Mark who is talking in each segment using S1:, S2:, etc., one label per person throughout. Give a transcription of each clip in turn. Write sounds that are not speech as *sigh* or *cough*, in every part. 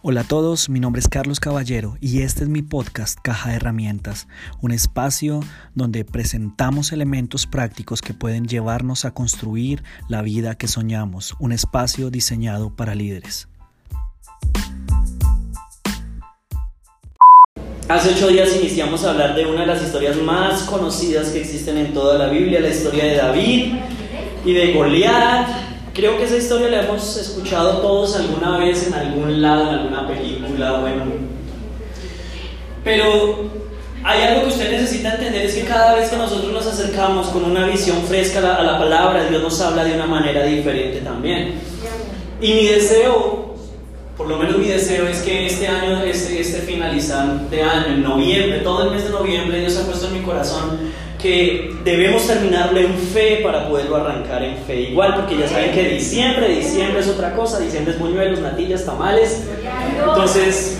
S1: Hola a todos, mi nombre es Carlos Caballero y este es mi podcast Caja de Herramientas, un espacio donde presentamos elementos prácticos que pueden llevarnos a construir la vida que soñamos, un espacio diseñado para líderes.
S2: Hace ocho días iniciamos a hablar de una de las historias más conocidas que existen en toda la Biblia, la historia de David y de Goliat Creo que esa historia la hemos escuchado todos alguna vez en algún lado, en alguna película, bueno. Pero hay algo que usted necesita entender, es que cada vez que nosotros nos acercamos con una visión fresca a la, palabra, Dios nos habla de una manera diferente también. Y mi deseo, por lo menos mi deseo es que este año, este, este finalizar de año, en noviembre, todo el mes de noviembre, Dios ha puesto en mi corazón que debemos terminarlo en fe para poderlo arrancar en fe. Igual, porque ya saben que diciembre, diciembre es otra cosa, diciembre es buñuelos, natillas, tamales. Entonces,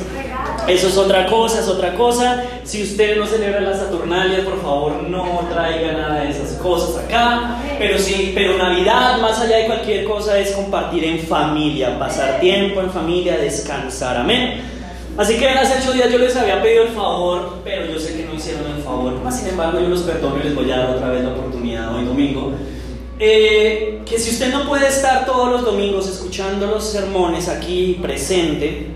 S2: eso es otra cosa, es otra cosa. Si usted no celebra las Saturnalias, por favor no traiga nada de esas cosas acá. Pero sí, pero Navidad, más allá de cualquier cosa, es compartir en familia, pasar tiempo en familia, descansar. Amén. Así que hace ocho días yo les había pedido el favor, pero yo sé que no hicieron el favor. sin embargo, yo los perdono y les voy a dar otra vez la oportunidad hoy domingo. Eh, que si usted no puede estar todos los domingos escuchando los sermones aquí presente,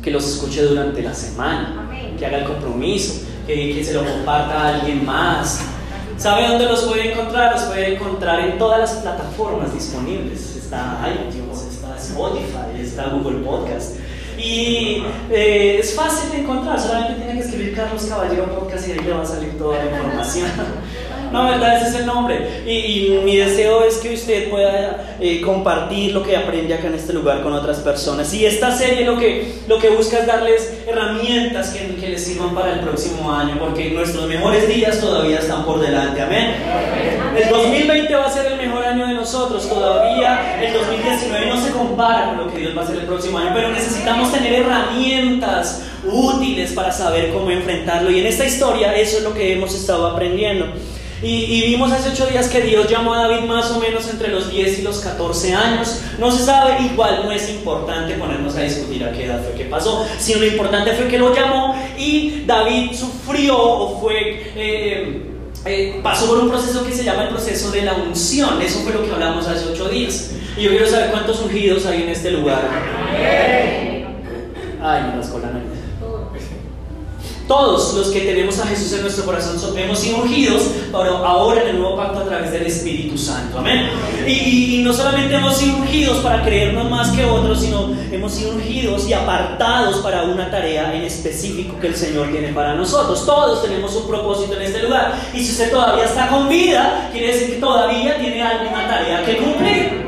S2: que los escuche durante la semana, que haga el compromiso, que, que se lo comparta a alguien más. ¿Sabe dónde los puede encontrar? Los puede encontrar en todas las plataformas disponibles. Está iTunes, está Spotify, está Google Podcast. Y eh, es fácil de encontrar, solamente tiene que escribir Carlos Caballero Podcast y ahí le va a salir toda la información. *laughs* No, verdad, ese es el nombre. Y, mi deseo es que usted pueda eh, compartir lo que aprende acá en este lugar con otras personas. Y esta serie lo que, lo que busca es darles herramientas que, que les sirvan para el próximo año, porque nuestros mejores días todavía están por delante. Amén. El 2020 va a ser el mejor año de nosotros. Todavía el 2019 no se compara con lo que Dios va a hacer el próximo año, pero necesitamos tener herramientas útiles para saber cómo enfrentarlo. Y en esta historia eso es lo que hemos estado aprendiendo. Y, vimos hace ocho días que Dios llamó a David más o menos entre los 10 y los 14 años. No se sabe, igual no es importante ponernos a discutir a qué edad fue que pasó, sino lo importante fue que lo llamó y David sufrió o fue... Eh, eh, pasó por un proceso que se llama el proceso de la unción. Eso fue lo que hablamos hace ocho días. Y yo quiero saber cuántos ungidos hay en este lugar. Ay, las todos los que tenemos a Jesús en nuestro corazón hemos sido ungidos, pero ahora en el nuevo pacto a través del Espíritu Santo. Amén. Y, no solamente hemos sido ungidos para creernos más que otros, sino hemos sido ungidos y apartados para una tarea en específico que el Señor tiene para nosotros. Todos tenemos un propósito en este lugar. Y si usted todavía está con vida, quiere decir que todavía tiene alguna tarea que cumplir.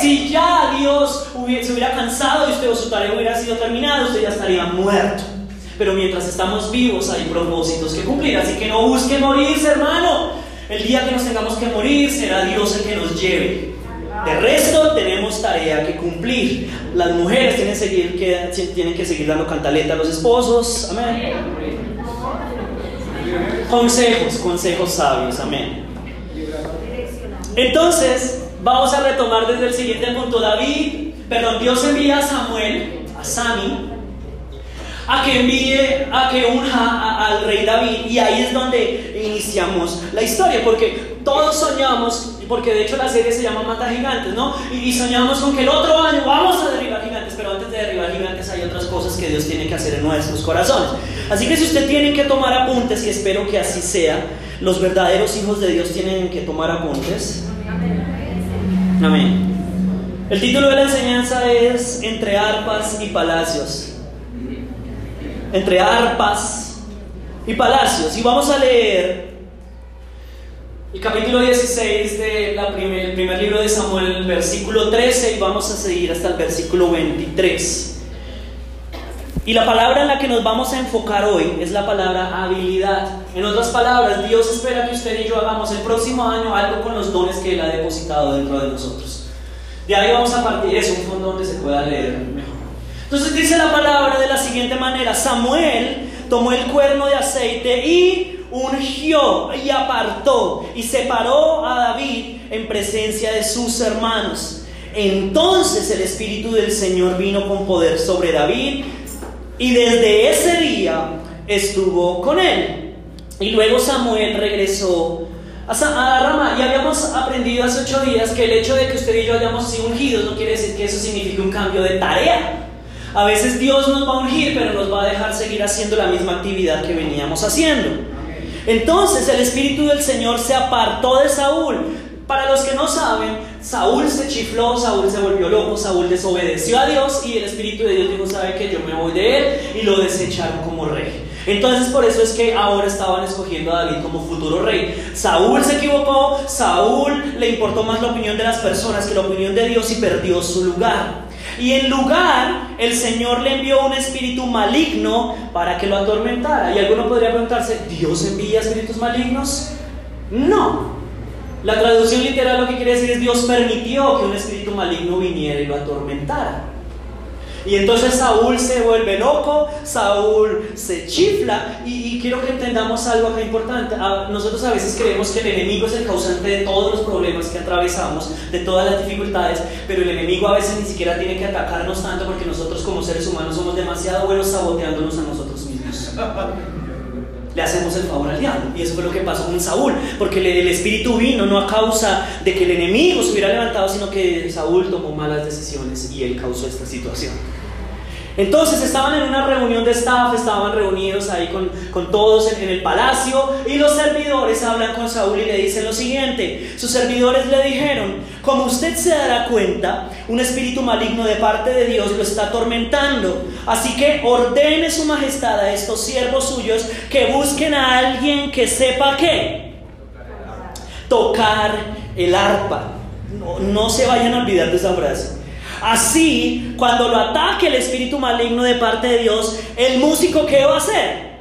S2: Si ya Dios se hubiera cansado y usted o su tarea hubiera sido terminada, usted ya estaría muerto. Pero mientras estamos vivos hay propósitos que cumplir, así que no busque morirse, hermano. El día que nos tengamos que morir será Dios el que nos lleve. De resto tenemos tarea que cumplir. Las mujeres tienen, seguir, que, tienen que seguir dando cantaleta a los esposos. Amén. Consejos, consejos sabios. Amén. Entonces, vamos a retomar desde el siguiente punto. David, perdón, Dios envía a Samuel, a Sami, a que envíe, a que unja al rey David. Y ahí es donde iniciamos la historia, porque todos soñamos, porque de hecho la serie se llama Mata Gigantes, ¿no? Y, soñamos con que el otro año vamos a derribar gigantes, pero antes de derribar gigantes hay otras cosas que Dios tiene que hacer en nuestros corazones. Así que si usted tiene que tomar apuntes, y espero que así sea, los verdaderos hijos de Dios tienen que tomar apuntes. Amén. El título de la enseñanza es Entre arpas y palacios entre arpas y palacios. Y vamos a leer el capítulo 16 del primer, libro de Samuel, versículo 13, y vamos a seguir hasta el versículo 23. Y la palabra en la que nos vamos a enfocar hoy es la palabra habilidad. En otras palabras, Dios espera que usted y yo hagamos el próximo año algo con los dones que Él ha depositado dentro de nosotros. De ahí vamos a partir, es un fondo donde se pueda leer mejor. Entonces dice la palabra de la siguiente manera, Samuel tomó el cuerno de aceite y ungió y apartó y separó a David en presencia de sus hermanos. Entonces el Espíritu del Señor vino con poder sobre David y desde ese día estuvo con él. Y luego Samuel regresó a Rama y habíamos aprendido hace ocho días que el hecho de que usted y yo hayamos sido ungidos no quiere decir que eso signifique un cambio de tarea. A veces Dios nos va a ungir, pero nos va a dejar seguir haciendo la misma actividad que veníamos haciendo. Entonces el Espíritu del Señor se apartó de Saúl. Para los que no saben, Saúl se chifló, Saúl se volvió loco, Saúl desobedeció a Dios y el Espíritu de Dios dijo, sabe que yo me voy de él y lo desecharon como rey. Entonces por eso es que ahora estaban escogiendo a David como futuro rey. Saúl se equivocó, Saúl le importó más la opinión de las personas que la opinión de Dios y perdió su lugar. Y en lugar, el Señor le envió un espíritu maligno para que lo atormentara. Y alguno podría preguntarse, ¿Dios envía espíritus malignos? No. La traducción literal lo que quiere decir es Dios permitió que un espíritu maligno viniera y lo atormentara. Y entonces Saúl se vuelve loco, Saúl se chifla y, quiero que entendamos algo acá importante. nosotros a veces creemos que el enemigo es el causante de todos los problemas que atravesamos, de todas las dificultades, pero el enemigo a veces ni siquiera tiene que atacarnos tanto porque nosotros como seres humanos somos demasiado buenos saboteándonos a nosotros mismos. *laughs* Le hacemos el favor al diablo. Y eso fue lo que pasó con Saúl, porque el espíritu vino no a causa de que el enemigo se hubiera levantado, sino que Saúl tomó malas decisiones y él causó esta situación. Entonces estaban en una reunión de staff, estaban reunidos ahí con, todos en, el palacio y los servidores hablan con Saúl y le dicen lo siguiente. Sus servidores le dijeron, como usted se dará cuenta, un espíritu maligno de parte de Dios lo está atormentando. Así que ordene su majestad a estos siervos suyos que busquen a alguien que sepa qué. Tocar el arpa. No, no se vayan a olvidar de esa frase. Así, cuando lo ataque el espíritu maligno de parte de Dios, el músico ¿qué va a hacer?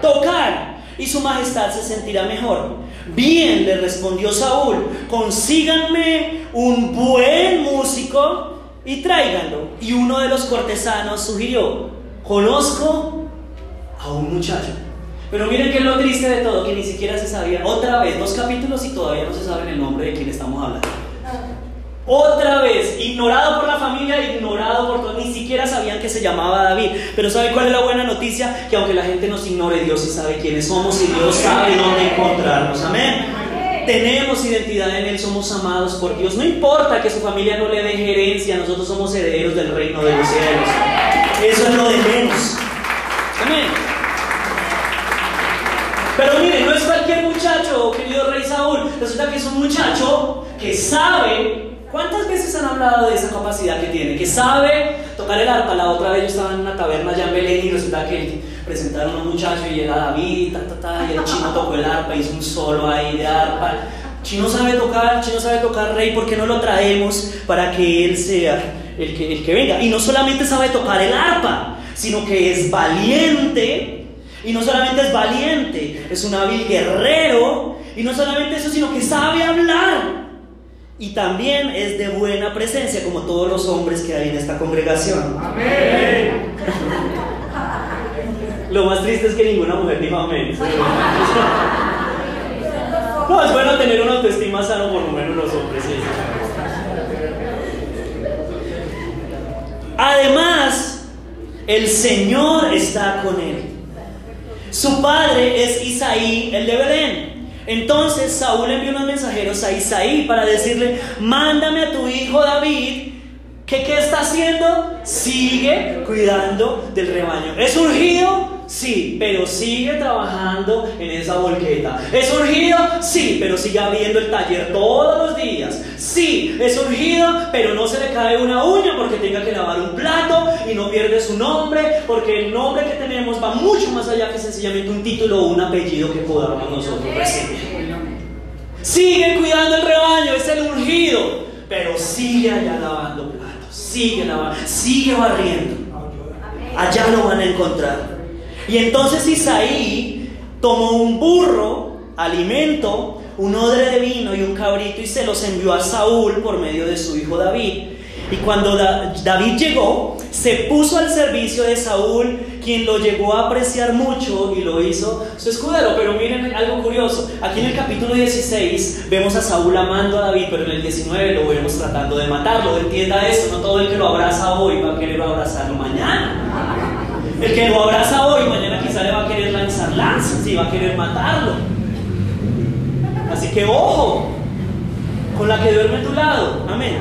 S2: Tocar. Y su majestad se sentirá mejor. Bien, le respondió Saúl, consíganme un buen músico y tráiganlo. Y uno de los cortesanos sugirió, conozco a un muchacho. Pero miren que es lo triste de todo, que ni siquiera se sabía, otra vez, dos capítulos y todavía no se sabe el nombre de quién estamos hablando. Otra vez, ignorado por la familia, ignorado por todos, ni siquiera sabían que se llamaba David. Pero ¿sabe cuál es la buena noticia? Que aunque la gente nos ignore, Dios sí sabe quiénes somos y Dios sabe dónde encontrarnos. Amén. Tenemos identidad en Él, somos amados por Dios. No importa que su familia no le dé herencia, nosotros somos herederos del reino de los cielos. Eso es lo de menos. Amén. Pero mire, no es cualquier muchacho, querido rey Saúl. Resulta que es un muchacho que sabe ¿Cuántas veces han hablado de esa capacidad que tiene? Que sabe tocar el arpa. La otra vez yo estaba en una taberna allá en Belén y resulta que presentaron a un muchacho y era David, ta, ta, ta, y el chino tocó el arpa, hizo un solo ahí de arpa. Chino sabe tocar, Chino sabe tocar rey, ¿por qué no lo traemos para que él sea el que, el que venga? Y no solamente sabe tocar el arpa, sino que es valiente. Y no solamente es valiente, es un hábil guerrero. Y no solamente eso, sino que sabe hablar y también es de buena presencia, como todos los hombres que hay en esta congregación. Amén. Lo más triste es que ninguna mujer dijo amén. No, es bueno tener una autoestima sano por lo menos los hombres. Además, el Señor está con él. Su padre es Isaí, el de Belén. Entonces Saúl envió unos mensajeros a Isaí para decirle, mándame a tu hijo David, que qué está haciendo? Sigue cuidando del rebaño. ¿Es urgido? Sí, pero sigue trabajando en esa volqueta. ¿Es urgido? Sí, pero sigue abriendo el taller todos los días. Sí, es urgido, pero no se le cae una uña porque tenga que lavar un plato y no pierde su nombre, porque el nombre que tenemos va mucho más allá que sencillamente un título o un apellido que podamos nosotros recibir. Sigue cuidando el rebaño, es el ungido, pero sigue allá lavando platos, sigue lavando, sigue barriendo. Allá lo van a encontrar. Y entonces Isaí tomó un burro, alimento, un odre de vino y un cabrito y se los envió a Saúl por medio de su hijo David. Y cuando David llegó, se puso al servicio de Saúl, quien lo llegó a apreciar mucho y lo hizo su escudero. Pero miren algo curioso, aquí en el capítulo 16 vemos a Saúl amando a David, pero en el 19 lo vemos tratando de matarlo. Entienda eso, no todo el que lo abraza hoy va a querer abrazarlo mañana. El que lo abraza hoy, mañana quizá le va a querer lanzar lanzas y va a querer matarlo. Así que ojo con la que duerme a tu lado. Amén.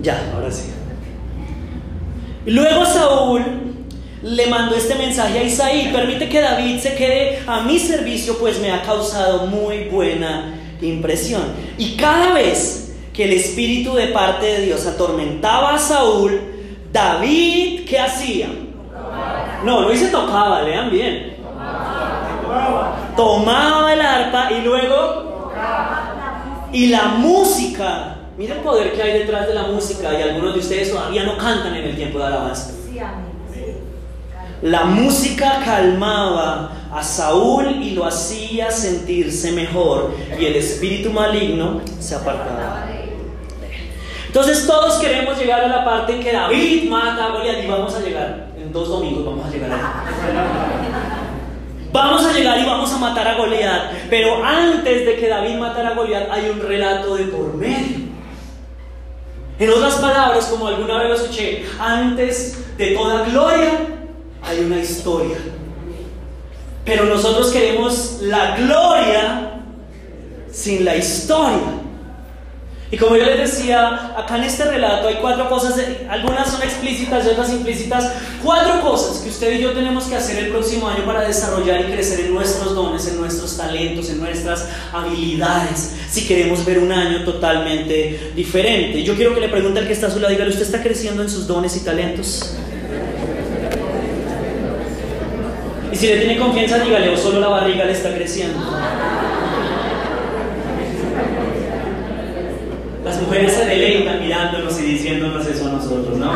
S2: Ya, ahora sí. Luego Saúl le mandó este mensaje a Isaí, permite que David se quede a mi servicio, pues me ha causado muy buena impresión. Y cada vez que el espíritu de parte de Dios atormentaba a Saúl, David, ¿qué hacía? No, no dice tocaba, lean bien. Tomaba el arpa y luego... Y la música Mira el poder que hay detrás de la música y algunos de ustedes todavía no cantan en el tiempo de alabanza. La música calmaba a Saúl y lo hacía sentirse mejor y el espíritu maligno se apartaba. Entonces todos queremos llegar a la parte en que David mata a Goliat y vamos a llegar, en dos domingos vamos a llegar ahí. Vamos a llegar y vamos a matar a Goliat, pero antes de que David matara a Goliat hay un relato de por medio. En otras palabras, como alguna vez lo escuché, antes de toda gloria hay una historia. Pero nosotros queremos la gloria sin la historia. Y como yo les decía, acá en este relato hay cuatro cosas, algunas son explícitas y otras implícitas, cuatro cosas que usted y yo tenemos que hacer el próximo año para desarrollar y crecer en nuestros dones, en nuestros talentos, en nuestras habilidades, si queremos ver un año totalmente diferente. Yo quiero que le pregunte al que está a su lado, dígale, ¿usted está creciendo en sus dones y talentos? Y si le tiene confianza, dígale, o solo la barriga le está creciendo. Las mujeres se deleitan mirándonos y diciéndonos eso a nosotros, ¿no?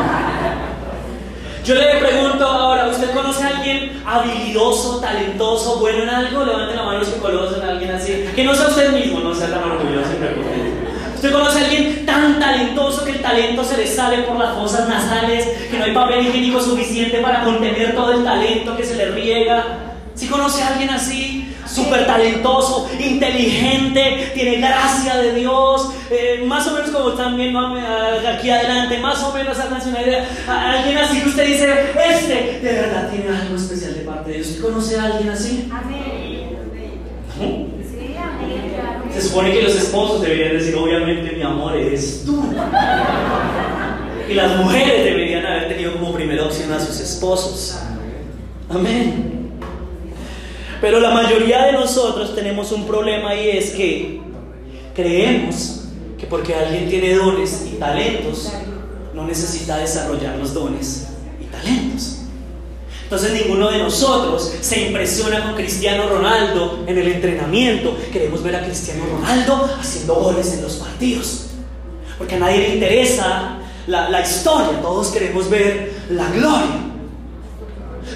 S2: Yo le pregunto ahora, ¿usted conoce a alguien habilidoso, talentoso, bueno en algo? Levante la mano los que conocen a alguien así. Que no sea usted mismo, no sea tan orgulloso y ¿Usted conoce a alguien tan talentoso que el talento se le sale por las fosas nasales, que no hay papel higiénico suficiente para contener todo el talento que se le riega? ¿Si conoce a alguien así? Súper talentoso, inteligente, tiene gracia de Dios, eh, más o menos como están viendo aquí adelante, más o menos háganse una idea. alguien así que usted dice, este de verdad tiene algo especial de parte de Dios. ¿Usted conoce a alguien así? Amén. Se supone que los esposos deberían decir, obviamente mi amor eres tú. Y las mujeres deberían haber tenido como primera opción a sus esposos. Amén. Pero la mayoría de nosotros tenemos un problema y es que creemos que porque alguien tiene dones y talentos, no necesita desarrollar los dones y talentos. Entonces ninguno de nosotros se impresiona con Cristiano Ronaldo en el entrenamiento. Queremos ver a Cristiano Ronaldo haciendo goles en los partidos. Porque a nadie le interesa la, la historia, todos queremos ver la gloria.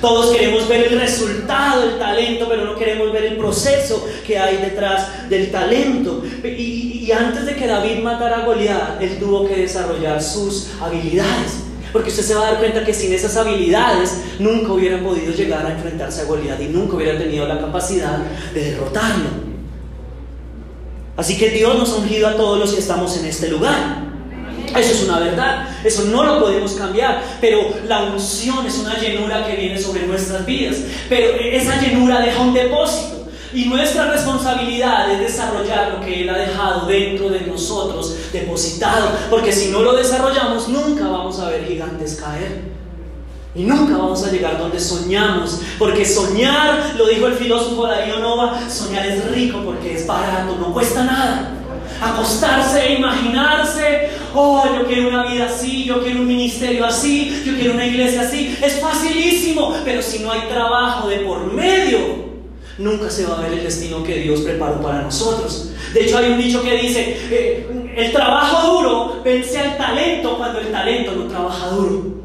S2: Todos queremos ver el resultado del talento, pero no queremos ver el proceso que hay detrás del talento. Y, antes de que David matara a Goliat, él tuvo que desarrollar sus habilidades. Porque usted se va a dar cuenta que sin esas habilidades nunca hubiera podido llegar a enfrentarse a Goliat y nunca hubiera tenido la capacidad de derrotarlo. Así que Dios nos ha ungido a todos los que estamos en este lugar. Eso es una verdad, eso no lo podemos cambiar, pero la unción es una llenura que viene sobre nuestras vidas, pero esa llenura deja un depósito. Y nuestra responsabilidad es desarrollar lo que Él ha dejado dentro de nosotros, depositado. Porque si no lo desarrollamos, nunca vamos a ver gigantes caer. Y nunca vamos a llegar donde soñamos. Porque soñar, lo dijo el filósofo Darío Nova, soñar es rico porque es barato, no cuesta nada acostarse e imaginarse, oh, yo quiero una vida así, yo quiero un ministerio así, yo quiero una iglesia así. Es facilísimo, pero si no hay trabajo de por medio, nunca se va a ver el destino que Dios preparó para nosotros. De hecho, hay un dicho que dice, eh, el trabajo duro vence al talento cuando el talento no trabaja duro.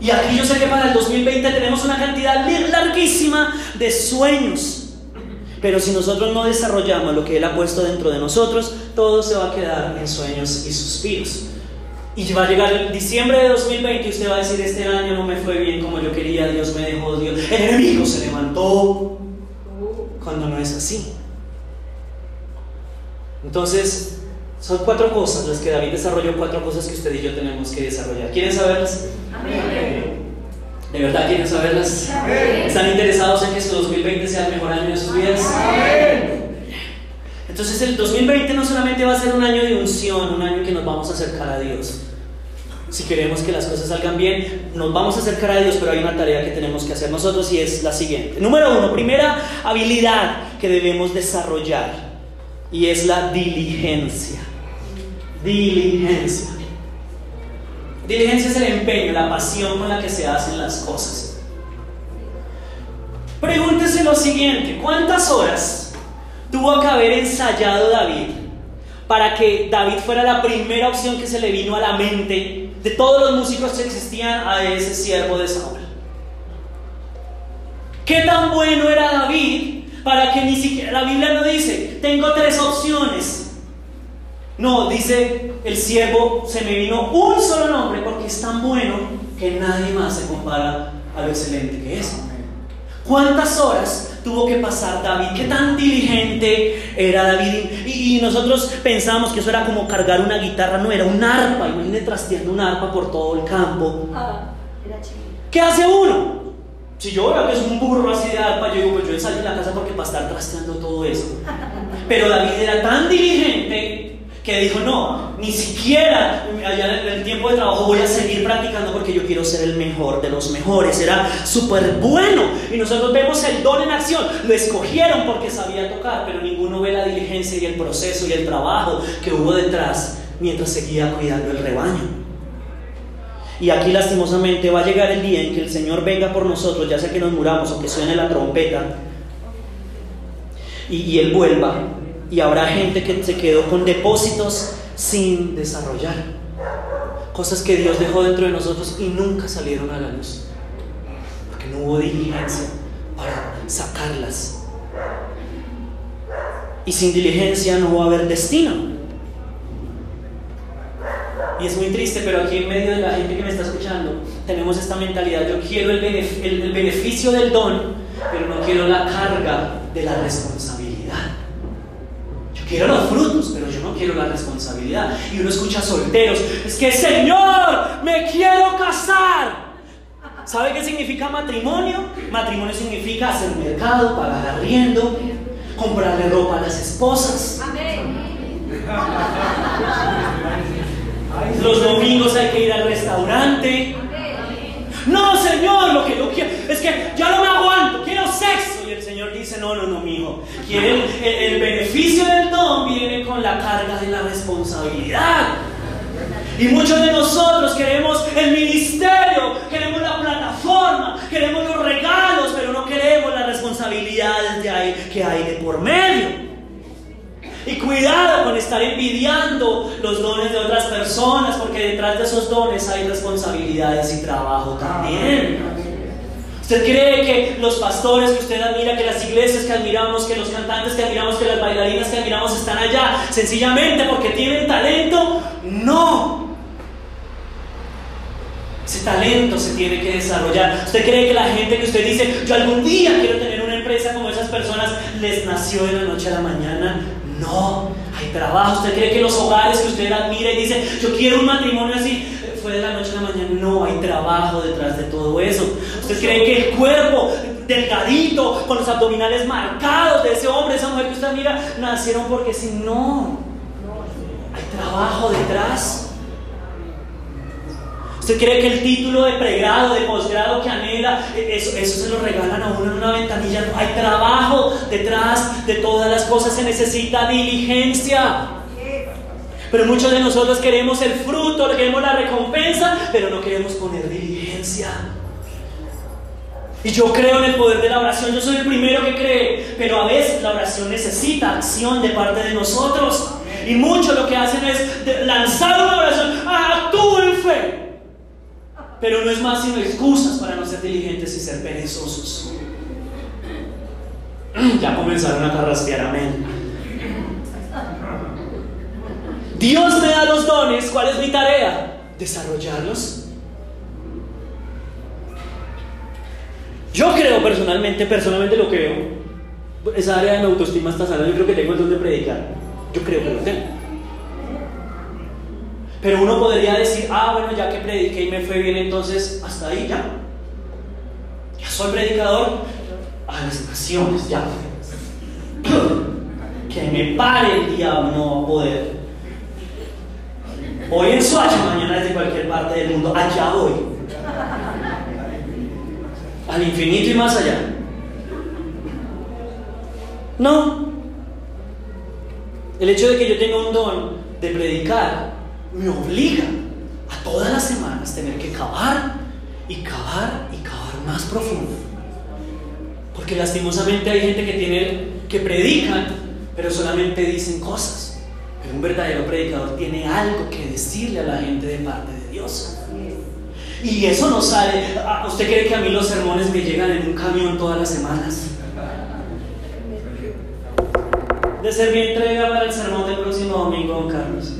S2: Y aquí yo sé que para el 2020 tenemos una cantidad larguísima de sueños. Pero si nosotros no desarrollamos lo que Él ha puesto dentro de nosotros, todo se va a quedar en sueños y suspiros. Y va a llegar diciembre de 2020 y usted va a decir, este año no me fue bien como yo quería, Dios me dejó, Dios, el enemigo se levantó. Cuando no es así. Entonces, son cuatro cosas las que David desarrolló, cuatro cosas que usted y yo tenemos que desarrollar. ¿Quieren saberlas? ¿De verdad quieren saberlas? ¿Están interesados en que este 2020 sea el mejor año de sus vidas? Entonces el 2020 no solamente va a ser un año de unción, un año que nos vamos a acercar a Dios. Si queremos que las cosas salgan bien, nos vamos a acercar a Dios, pero hay una tarea que tenemos que hacer nosotros y es la siguiente. Número uno, primera habilidad que debemos desarrollar y es la diligencia. Diligencia. Diligencia es el empeño, la pasión con la que se hacen las cosas. Pregúntese lo siguiente, ¿cuántas horas tuvo que haber ensayado David para que David fuera la primera opción que se le vino a la mente de todos los músicos que existían a ese siervo de Saúl? ¿Qué tan bueno era David para que ni siquiera la Biblia no dice, tengo tres opciones? No, dice el siervo, se me vino un solo nombre porque es tan bueno que nadie más se compara a lo excelente que es. ¿Cuántas horas tuvo que pasar David? ¿Qué tan diligente era David? Y, nosotros pensamos que eso era como cargar una guitarra, no, era un arpa. Imagínate trasteando un arpa por todo el campo. Ah, ¿Qué hace uno? Si yo veo que es un burro así de arpa, yo digo, pues yo salí de la casa porque para estar trasteando todo eso. Pero David era tan diligente que dijo, no, ni siquiera allá en el tiempo de trabajo voy a seguir practicando porque yo quiero ser el mejor de los mejores, era súper bueno. Y nosotros vemos el don en acción, lo escogieron porque sabía tocar, pero ninguno ve la diligencia y el proceso y el trabajo que hubo detrás mientras seguía cuidando el rebaño. Y aquí lastimosamente va a llegar el día en que el Señor venga por nosotros, ya sea que nos muramos o que suene la trompeta, y, y Él vuelva y habrá gente que se quedó con depósitos sin desarrollar. Cosas que Dios dejó dentro de nosotros y nunca salieron a la luz. Porque no hubo diligencia para sacarlas. Y sin diligencia no va a haber destino. Y es muy triste, pero aquí en medio de la gente que me está escuchando, tenemos esta mentalidad. Yo quiero el, beneficio del don, pero no quiero la carga de la responsabilidad. Quiero los frutos, pero yo no quiero la responsabilidad. Y uno escucha solteros, es que Señor, me quiero casar. ¿Sabe qué significa matrimonio? Matrimonio significa hacer mercado, pagar arriendo, comprarle ropa a las esposas. Los domingos hay que ir al restaurante. No, Señor, lo que yo quiero es que ya no me aguanto, quiero sexo. Señor dice, no, no, no, mi hijo. El, el beneficio del don viene con la carga de la responsabilidad. Y muchos de nosotros queremos el ministerio, queremos la plataforma, queremos los regalos, pero no queremos las responsabilidades que hay de por medio. Y cuidado con estar envidiando los dones de otras personas, porque detrás de esos dones hay responsabilidades y trabajo también. ¿Usted cree que los pastores que usted admira, que las iglesias que admiramos, que los cantantes que admiramos, que las bailarinas que admiramos están allá sencillamente porque tienen talento? No. Ese talento se tiene que desarrollar. ¿Usted cree que la gente que usted dice, yo algún día quiero tener una empresa como esas personas, les nació de la noche a la mañana? No, hay trabajo. ¿Usted cree que los hogares que usted admira y dice, yo quiero un matrimonio así? fue de la noche a la mañana. No, hay trabajo detrás de todo eso. ¿Usted cree que el cuerpo delgadito, con los abdominales marcados de ese hombre, esa mujer que usted mira, nacieron porque si no, hay trabajo detrás. ¿Usted cree que el título de pregrado, de posgrado que anhela, eso, eso se lo regalan a uno en una ventanilla? Hay trabajo detrás de todas las cosas, se necesita diligencia. Pero muchos de nosotros queremos el fruto, queremos la recompensa, pero no queremos poner diligencia. Y yo creo en el poder de la oración, yo soy el primero que cree, pero a veces la oración necesita acción de parte de nosotros. Y muchos lo que hacen es lanzar una oración, actúo en fe. pero no es más sino excusas para no ser diligentes y ser perezosos. *clears throat* Ya comenzaron a carraspear, amén. Dios me da los dones, ¿cuál es mi tarea? Desarrollarlos. Yo creo personalmente, personalmente lo creo. Esa área de mi autoestima está sana, yo creo que tengo el don de predicar. Yo creo que lo tengo. Pero uno podría decir, ah, bueno, ya que prediqué y me fue bien, entonces hasta ahí ya. Ya soy predicador a las naciones, ya. *clears throat* Que me pare el diablo, no va a poder. Hoy en Suacha, mañana desde cualquier parte del mundo, allá voy. Al infinito y más allá. No. El hecho de que yo tenga un don de predicar me obliga a todas las semanas tener que cavar y cavar y cavar más profundo. Porque lastimosamente hay gente que tiene que predican, pero solamente dicen cosas. Pero un verdadero predicador tiene algo que decirle a la gente de parte de Dios. Y eso no sale. Ah, ¿Usted cree que a mí los sermones me llegan en un camión todas las semanas? De ser mi entrega para el sermón del próximo domingo, don Carlos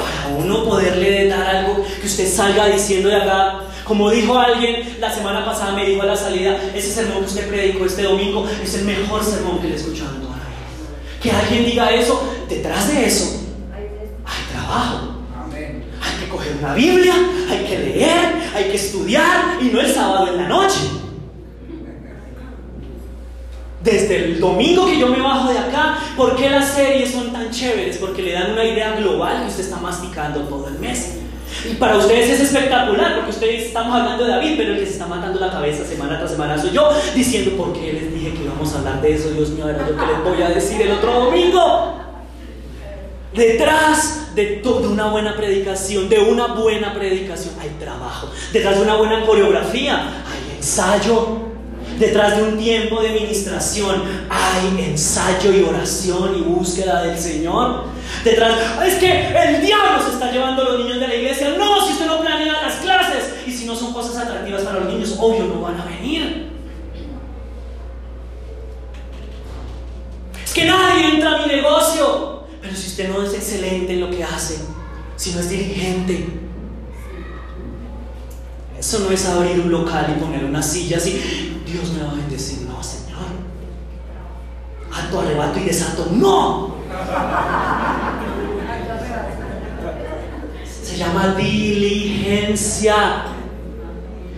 S2: para uno poderle dar algo que usted salga diciendo de acá. Como dijo alguien la semana pasada, me dijo a la salida, ese sermón que usted predicó este domingo es el mejor sermón que le he escuchado en toda la. Que alguien diga eso, detrás de eso hay trabajo. Coger una Biblia, hay que leer, hay que estudiar y no el sábado en la noche. Desde el domingo que yo me bajo de acá, ¿por qué las series son tan chéveres? Porque le dan una idea global que usted está masticando todo el mes. Y para ustedes es espectacular, porque ustedes estamos hablando de David, pero el que se está matando la cabeza semana tras semana soy yo, diciendo, ¿por qué les dije que íbamos a hablar de eso? Dios mío, era lo que les voy a decir el otro domingo. Detrás de toda una buena predicación, de una buena predicación, hay trabajo. Detrás de una buena coreografía, hay ensayo. Detrás de un tiempo de ministración hay ensayo y oración y búsqueda del Señor. Detrás, es que el diablo se está llevando a los niños de la iglesia. No, si usted no planea las clases y si no son cosas atractivas para los niños, obvio no van a venir. Es que nadie entra a mi negocio. Pero si usted no es excelente en lo que hace, si no es dirigente, eso no es abrir un local y poner una silla así. Dios me va a bendecir. No, Señor. Ato, arrebato y desato. No. Se llama diligencia.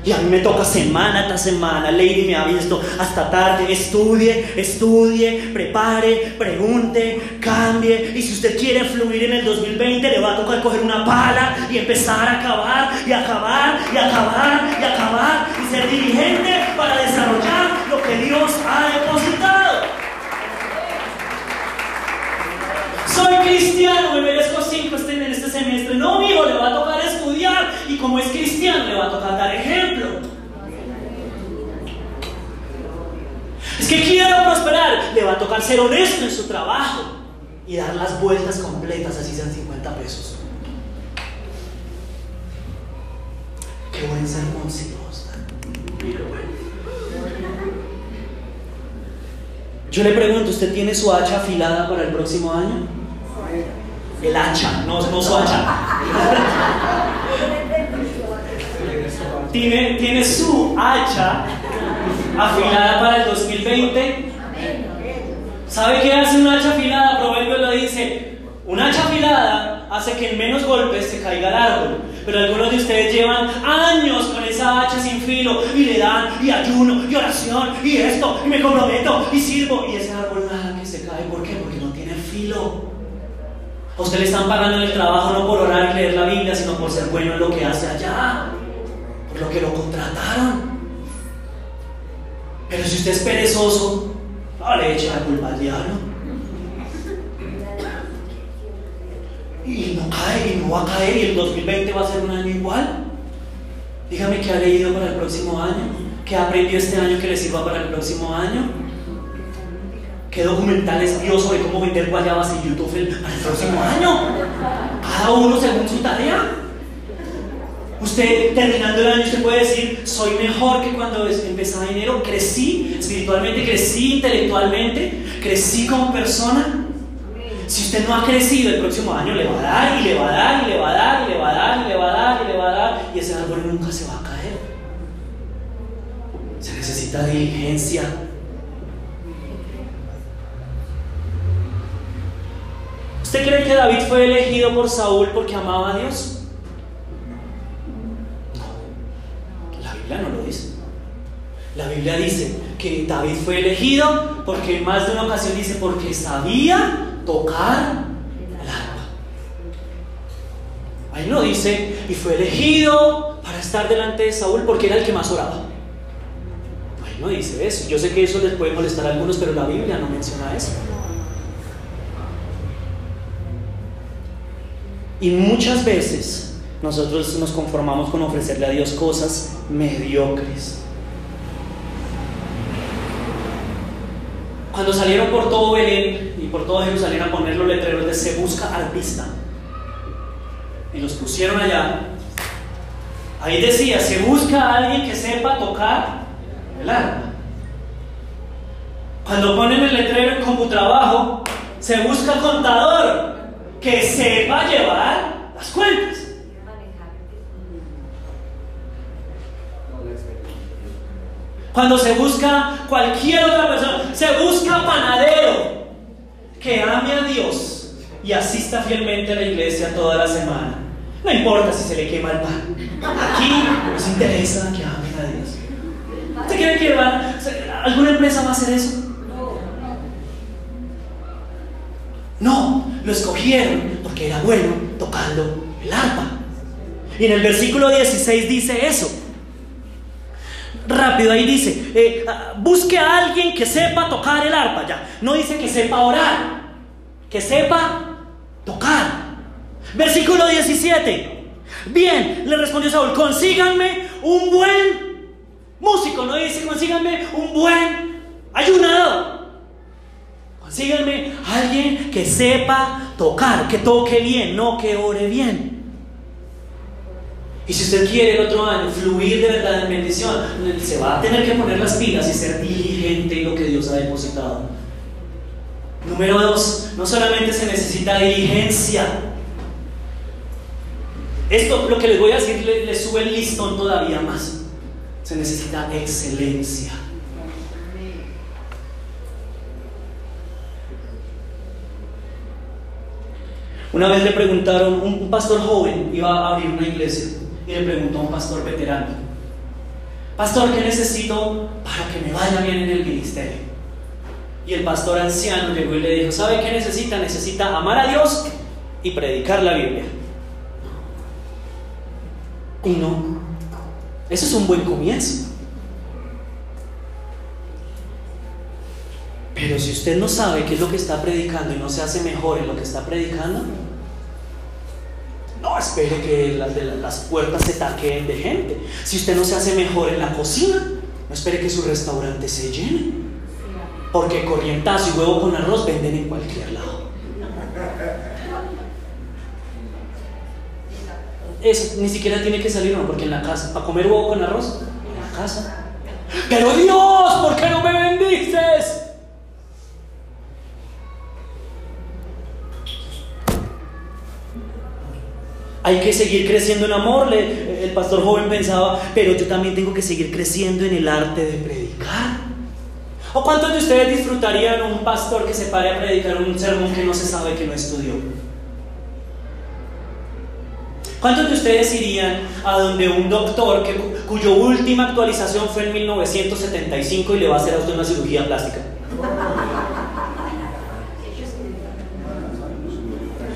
S2: Y a mí me toca semana tras semana. Lady me ha visto hasta tarde. Estudie, estudie, prepare, pregunte, cambie. Y si usted quiere fluir en el 2020, le va a tocar coger una pala y empezar a acabar y acabar y acabar y acabar y ser dirigente para desarrollar lo que Dios ha depositado. Soy cristiano, me merezco cinco este, en este semestre. No, amigo, le va a tocar estudiar y como es cristiano, le va a tocar dar ejemplo. Es que quiero prosperar, le va a tocar ser honesto en su trabajo y dar las vueltas completas, así sean 50 pesos. Qué buen sermón, sí, Yo le pregunto, ¿usted tiene su hacha afilada para el próximo año? El hacha, no, no su hacha. ¿Tiene, ¿Tiene su hacha afilada para el 2020? ¿Sabe qué hace un hacha afilada? Proverbio lo dice. Un hacha afilada hace que en menos golpes se caiga el árbol. Pero algunos de ustedes llevan años con esa hacha sin filo y le dan y ayuno y oración y esto y me comprometo y sirvo y ese árbol nada que se cae. ¿Por qué? Porque no tiene filo. Usted le están pagando el trabajo no por orar y leer la Biblia, sino por ser bueno en lo que hace allá, por lo que lo contrataron. Pero si usted es perezoso, no le eche la culpa al diablo. y no cae y no va a caer y el 2020 va a ser un año igual. Dígame qué ha leído para el próximo año, qué ha aprendido este año que le sirva para el próximo año. ¿Qué documentales vio sobre cómo vender guayabas en YouTube para el próximo año? Cada uno según su tarea. Usted terminando el año, usted puede decir, soy mejor que cuando empezaba enero, crecí espiritualmente, crecí intelectualmente, crecí como persona. Si usted no ha crecido, el próximo año le va a dar y le va a dar y le va a dar y le va a dar y le va a dar y le va a dar y ese árbol nunca se va a caer. Se necesita diligencia. ¿Usted cree que David fue elegido por Saúl porque amaba a Dios? no lo dice. La Biblia dice que David fue elegido porque en más de una ocasión dice porque sabía tocar el arpa. Ahí no dice y fue elegido para estar delante de Saúl porque era el que más oraba. Ahí no dice eso. Yo sé que eso les puede molestar a algunos, pero la Biblia no menciona eso. Y muchas veces nosotros nos conformamos con ofrecerle a Dios cosas mediocres. Cuando salieron por todo Belén y por todo Jerusalén a poner los letreros de se busca artista y los pusieron allá, ahí decía, se busca a alguien que sepa tocar el arpa. Cuando ponen el letrero en Computrabajo, se busca contador que sepa llevar las cuentas. Cuando se busca cualquier otra persona, se busca panadero que ame a Dios y asista fielmente a la iglesia toda la semana. No importa si se le quema el pan. Aquí nos interesa que amen a Dios. ¿Usted cree que alguna empresa va a hacer eso? No, lo escogieron porque era bueno tocando el arpa. Y en el versículo 16 dice eso rápido, ahí dice, eh, ah, busque a alguien que sepa tocar el arpa, ya. No dice que sepa orar, que sepa tocar. Versículo 17. Bien, le respondió Saúl, consíganme un buen músico, no dice consíganme un buen ayunador. Consíganme alguien que sepa tocar, que toque bien, no que ore bien. Y si usted quiere el otro año fluir de verdad en bendición, se va a tener que poner las pilas y ser diligente en lo que Dios ha depositado. Número dos, no solamente se necesita diligencia. Esto, lo que les voy a decir, le, sube el listón todavía más. Se necesita excelencia. Una vez le preguntaron, un pastor joven iba a abrir una iglesia y le preguntó a un pastor veterano, pastor, ¿qué necesito para que me vaya bien en el ministerio? Y el pastor anciano llegó y le dijo, ¿sabe qué necesita? Necesita amar a Dios y predicar la Biblia. Y no, eso es un buen comienzo. Pero si usted no sabe qué es lo que está predicando y no se hace mejor en lo que está predicando, no espere que las, puertas se taqueen de gente. Si usted no se hace mejor en la cocina, no espere que su restaurante se llene. Porque corrientazo y huevo con arroz venden en cualquier lado. Ni siquiera tiene que salir uno, porque en la casa, para comer huevo con arroz, en la casa. Pero Dios, ¿por qué no me bendices? Hay que seguir creciendo en amor. el pastor joven pensaba, pero yo también tengo que seguir creciendo en el arte de predicar. ¿O cuántos de ustedes disfrutarían un pastor que se pare a predicar un sermón que no se sabe que no estudió? ¿Cuántos de ustedes irían a donde un doctor que, cuya última actualización fue en 1975 y le va a hacer a usted una cirugía plástica?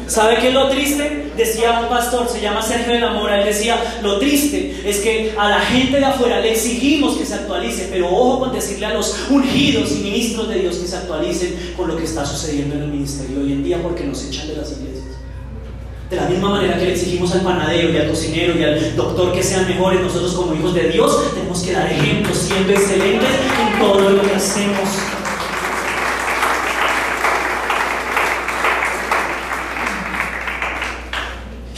S2: ¿Sabe qué es lo triste? Decía un pastor, se llama Sergio de la Mora, él decía, lo triste es que a la gente de afuera le exigimos que se actualice, pero ojo con decirle a los ungidos y ministros de Dios que se actualicen con lo que está sucediendo en el ministerio hoy en día porque nos echan de las iglesias. De la misma manera que le exigimos al panadero y al cocinero y al doctor que sean mejores, nosotros como hijos de Dios tenemos que dar ejemplos siendo excelentes en todo lo que hacemos.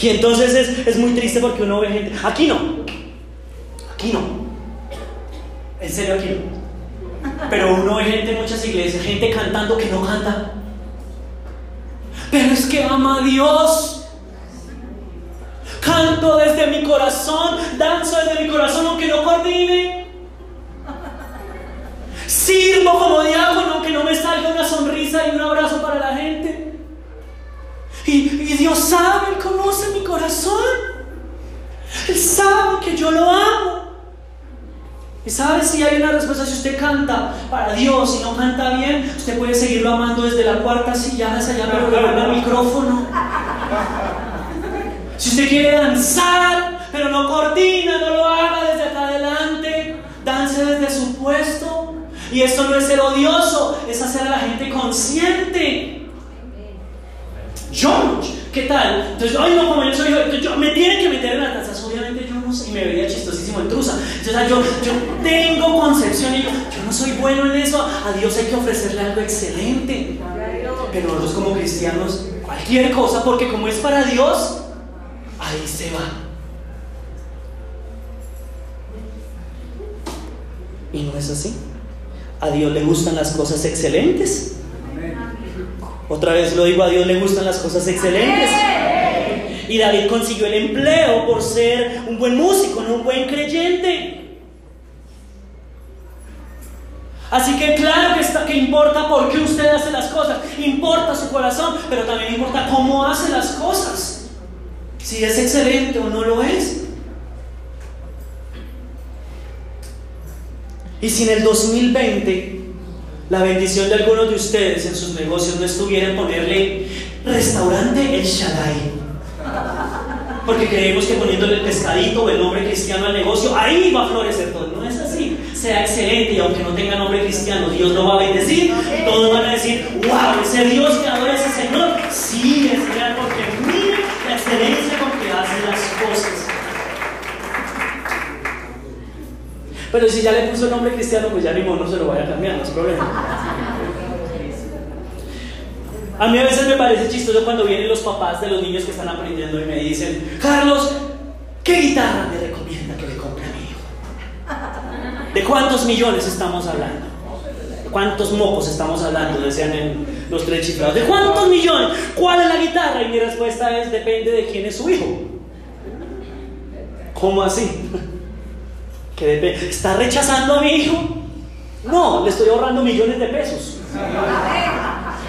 S2: Y entonces es, es muy triste porque uno ve gente, aquí no, aquí no, en serio aquí no. Pero uno ve gente en muchas iglesias, gente cantando que no canta. Pero es que ama a Dios. Canto desde mi corazón, danzo desde mi corazón aunque no coordine. Sirvo como diácono aunque no me salga una sonrisa y un abrazo para la gente. Y, Dios sabe, Él conoce mi corazón. Él sabe que yo lo amo. Y sabe si hay una respuesta, si usted canta para Dios y no canta bien, usted puede seguirlo amando desde la cuarta silla hasta allá, pero devuelve el micrófono. Si usted quiere danzar, pero no coordina, no lo haga desde acá adelante, dance desde su puesto. Y esto no es ser odioso, es hacer a la gente consciente. George, ¿qué tal? Entonces, ay no, como yo soy yo, me tienen que meter en la danza. Obviamente yo no sé, y me veía chistosísimo en truza. Entonces, yo, yo tengo concepción y yo, yo no soy bueno en eso. A Dios hay que ofrecerle algo excelente. Pero nosotros como cristianos, cualquier cosa, porque como es para Dios, ahí se va. Y no es así. A Dios le gustan las cosas excelentes. Otra vez lo digo, a Dios le gustan las cosas excelentes. Y David consiguió el empleo por ser un buen músico, un buen creyente. Así que claro que, está, que importa por qué usted hace las cosas, importa su corazón, pero también importa cómo hace las cosas. Si es excelente o no lo es. Y si en el 2020 la bendición de algunos de ustedes en sus negocios no estuviera en ponerle restaurante El Shaddai. Porque creemos que poniéndole el pescadito o el nombre cristiano al negocio, ahí va a florecer todo. No es así. Sea excelente y aunque no tenga nombre cristiano, Dios lo va a bendecir. Todos van a decir, wow, ese Dios que adora a ese Señor. Sí, es real porque mire la excelencia con que hace las cosas. Pero si ya le puso el nombre cristiano, pues ya ni modo no se lo vaya a cambiar, no es problema. A mí a veces me parece chistoso cuando vienen los papás de los niños que están aprendiendo y me dicen, Carlos, ¿qué guitarra me recomienda que le compre a mi hijo? ¿De cuántos millones estamos hablando? ¿Cuántos mocos estamos hablando? Decían los tres chiflados. ¿De cuántos millones? ¿Cuál es la guitarra? Y mi respuesta es, depende de quién es su hijo. ¿Cómo así? ¿Está rechazando a mi hijo? No, le estoy ahorrando millones de pesos.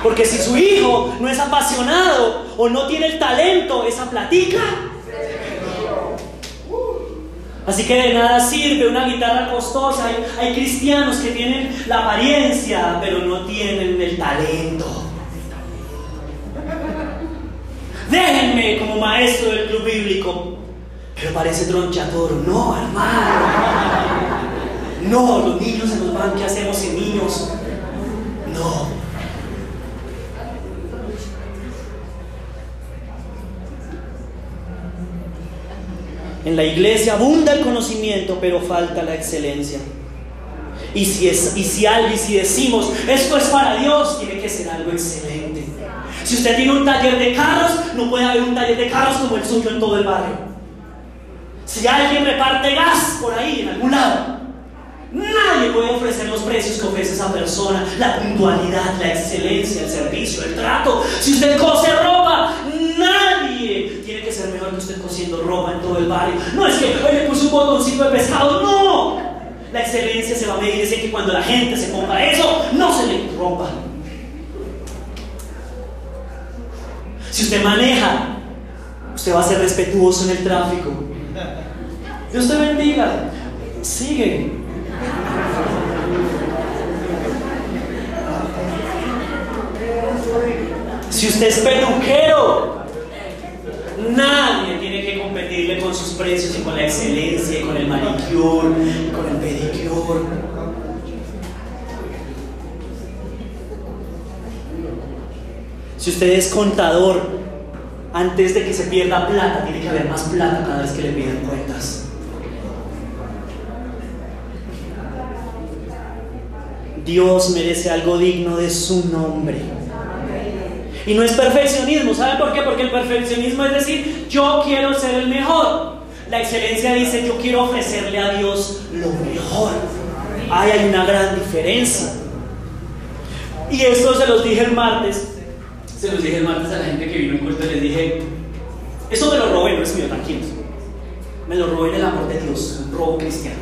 S2: Porque si su hijo no es apasionado o no tiene el talento, esa platica. Así que de nada sirve una guitarra costosa. Hay, hay, cristianos que tienen la apariencia, pero no tienen el talento. Déjenme como maestro del club bíblico. Pero parece tronchador. No, hermano. No, los niños se nos van. ¿Qué hacemos sin niños? No. En la iglesia abunda el conocimiento, pero falta la excelencia. Y si, es, y si algo, y si decimos, esto es para Dios, tiene que ser algo excelente. Si usted tiene un taller de carros, no puede haber un taller de carros como el suyo en todo el barrio. Si alguien reparte gas por ahí, en algún lado, nadie puede ofrecer los precios que ofrece esa persona, la puntualidad, la excelencia, el servicio, el trato. Si usted cose ropa, nadie tiene que ser mejor que usted cosiendo ropa en todo el barrio. No es que hoy le puse un botoncito de pescado, no. La excelencia se va a medir en que cuando la gente se compra eso, no se le ropa. Si usted maneja, usted va a ser respetuoso en el tráfico. Dios te bendiga. Sigue. Si usted es peluquero, nadie tiene que competirle con sus precios y con la excelencia y con el manicure y con el pedicure. Si usted es contador, antes de que se pierda plata, tiene que haber más plata cada vez que le piden cuentas. Dios merece algo digno de su nombre. Y no es perfeccionismo, ¿saben por qué? Porque el perfeccionismo es decir, yo quiero ser el mejor. La excelencia dice, yo quiero ofrecerle a Dios lo mejor. Ay, hay una gran diferencia. Y esto se los dije el martes. Se los dije el martes a la gente que vino en culto les dije, eso me lo robé, no es mío, tranquilos. Me lo robé en el amor de Dios, un robo cristiano.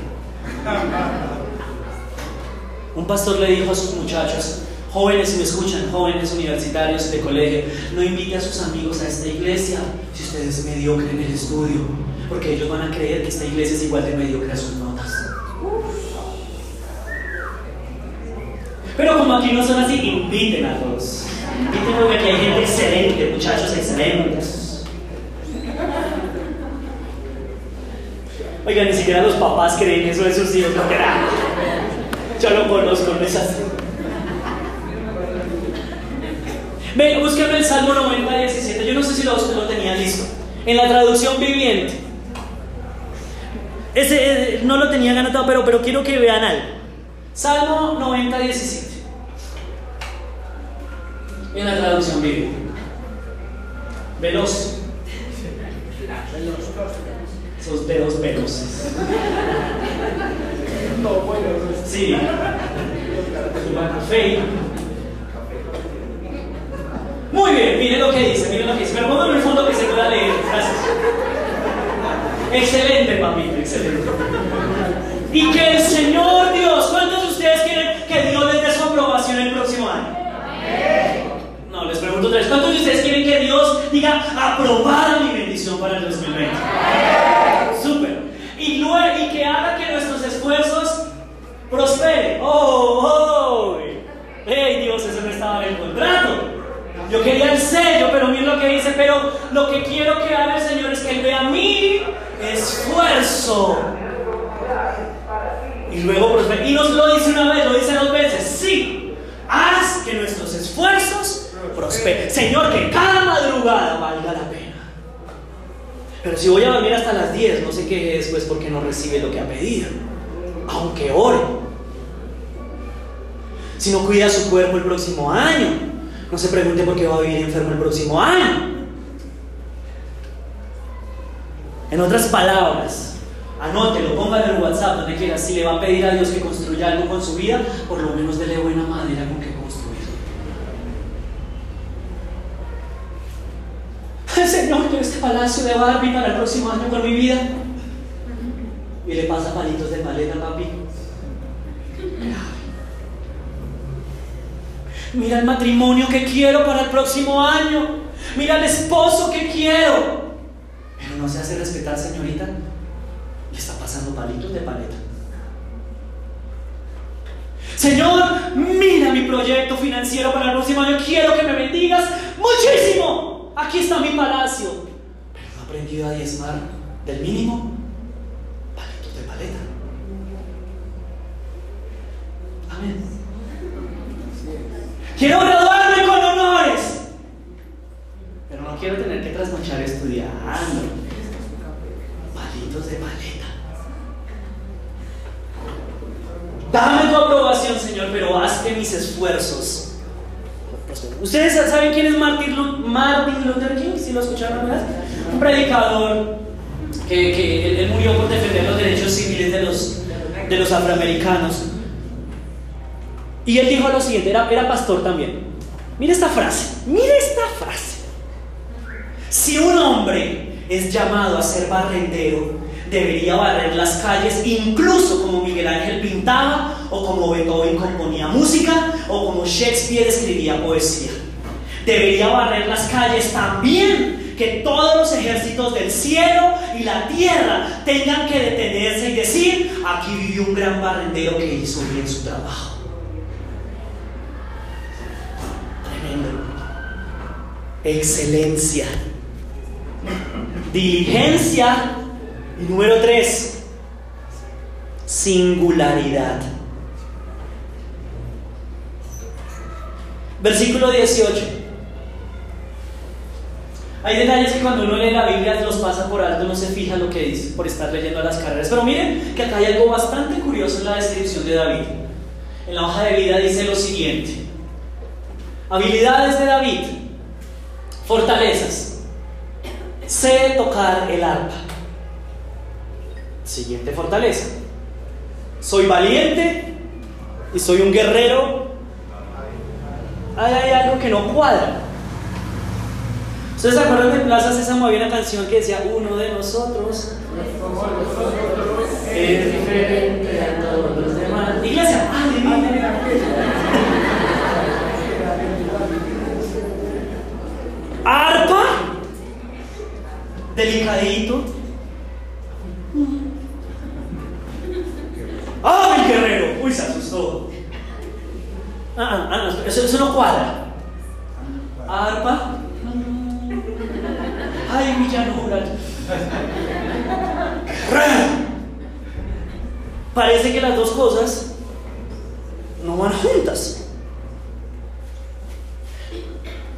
S2: Un pastor le dijo a sus muchachos, jóvenes, si me escuchan, jóvenes universitarios de colegio, no invite a sus amigos a esta iglesia si ustedes es mediocre en el estudio, porque ellos van a creer que esta iglesia es igual de mediocre a sus notas. Pero como aquí no son así, inviten a todos. Inviten porque aquí hay gente excelente, muchachos excelentes. Oiga, ni siquiera los papás creen eso de sus hijos, no. Yo lo conozco, no es así. Ven, búsqueme el Salmo 90, 17. Yo no sé si lo, lo tenía listo. En la traducción viviente. Ese eh, no lo tenía anotado, pero, pero quiero que vean algo. Salmo 90, 17. En la traducción viviente. Veloz. Esos dedos veloces. Sí. Café. Muy bien, miren lo que dice, miren lo que dice. Pero póngame el fondo que se pueda leer. Gracias. Excelente, papito, excelente. Y que el Señor Dios, ¿cuántos de ustedes quieren que Dios les dé su aprobación el próximo año? No, les pregunto vez. ¿Cuántos de ustedes quieren que Dios diga aprobada mi bendición para el 2020? Y, que haga que nuestros esfuerzos prosperen. ¡Oh, oh! ¡Hey, Dios! Eso no estaba en el contrato. Yo quería el sello, pero miren lo que dice. Pero lo que quiero que haga el Señor es que Él vea mi esfuerzo. Y luego prospera. Y nos lo dice una vez, lo dice dos veces. Sí, haz que nuestros esfuerzos prosperen. Señor, que cada madrugada valga la pena. Pero si voy a dormir hasta las 10, no sé qué después porque no recibe lo que ha pedido. Aunque ore. Si no cuida su cuerpo el próximo año, no se pregunte por qué va a vivir enfermo el próximo año. En otras palabras, anótelo, póngalo en WhatsApp, donde quiera. Si le va a pedir a Dios que construya algo con su vida, por lo menos dele buena madera con que construir. *laughs* Señor, yo este palacio de Barbie para el próximo año con mi vida. Y le pasa palitos de paleta, papi. Mira el matrimonio que quiero para el próximo año. Mira el esposo que quiero. Pero no se hace respetar, señorita. Le está pasando palitos de paleta. Señor, mira mi proyecto financiero para el próximo año. Quiero que me bendigas muchísimo. Aquí está mi palacio. Pero no he aprendido a diezmar del mínimo. Palitos de paleta. Amén. Quiero graduarme con honores. Pero no quiero tener que trasnochar estudiando. Palitos de paleta. Dame tu aprobación, Señor, pero haz que mis esfuerzos. ¿Ustedes saben quién es Martin, Luther King? ¿Sí lo escucharon alguna vez? Un predicador que, que él, murió por defender los derechos civiles de los, de los afroamericanos. Y él dijo lo siguiente, era, era pastor también. Mira esta frase, mira esta frase. Si un hombre es llamado a ser barrendero, debería barrer las calles, incluso como Miguel Ángel pintaba, o como Beethoven componía música, o como Shakespeare escribía poesía. Debería barrer las calles también, que todos los ejércitos del cielo y la tierra tengan que detenerse y decir, aquí vivió un gran barrendero que hizo bien su trabajo. Tremendo. Excelencia. Diligencia y número tres, singularidad. Versículo 18. Hay detalles que cuando uno lee la Biblia los pasa por alto, no se fija lo que dice por estar leyendo las carreras. Pero miren que acá hay algo bastante curioso en la descripción de David. En la hoja de vida dice lo siguiente. Habilidades de David. Fortalezas. Sé tocar el arpa. Siguiente fortaleza. Soy valiente y soy un guerrero. Ahí hay algo que no cuadra. ¿Ustedes se acuerdan de Plaza Sésamo? Había una canción que decía, uno de nosotros es diferente a todos los demás. Iglesia, Arpa, delicadito. ¡Ay, guerrero! Uy, se asustó. Ah, ah, ah eso, eso no cuadra. Arpa. *laughs* Ay, mi llanura. Parece que las dos cosas no van juntas.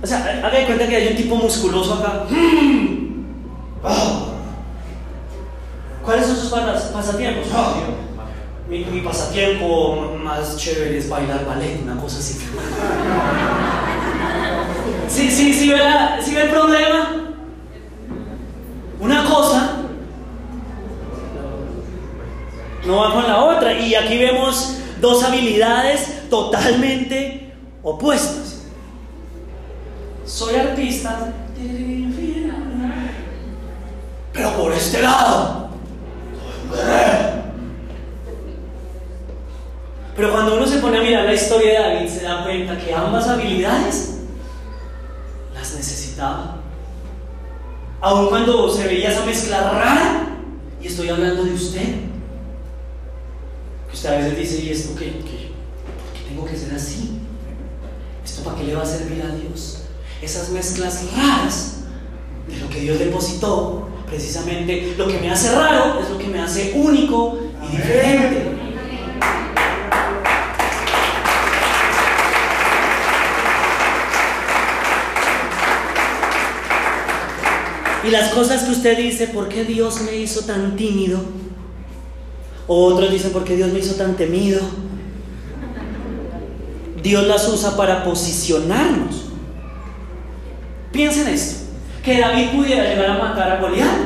S2: O sea, haga de cuenta que hay un tipo musculoso acá. ¿Cuáles son sus pasatiempos? Mi, pasatiempo más chévere es bailar ballet, una cosa así. Sí, sí, sí, ve, ¿sí ve el problema? Una cosa no va con la otra. Y aquí vemos dos habilidades totalmente opuestas. Soy artista, pero por este lado. Pero cuando uno se pone a mirar la historia de David, se da cuenta que ambas habilidades las necesitaba. Aun cuando se veía esa mezcla rara, y estoy hablando de usted, que usted a veces dice, ¿y esto qué? ¿Qué, tengo que ser así? ¿Esto para qué le va a servir a Dios? Esas mezclas raras de lo que Dios depositó, precisamente lo que me hace raro es lo que me hace único y diferente. Y las cosas que usted dice, ¿por qué Dios me hizo tan tímido? Otros dicen, ¿por qué Dios me hizo tan temido? Dios las usa para posicionarnos. Piensen esto, que David pudiera llegar a matar a Goliat.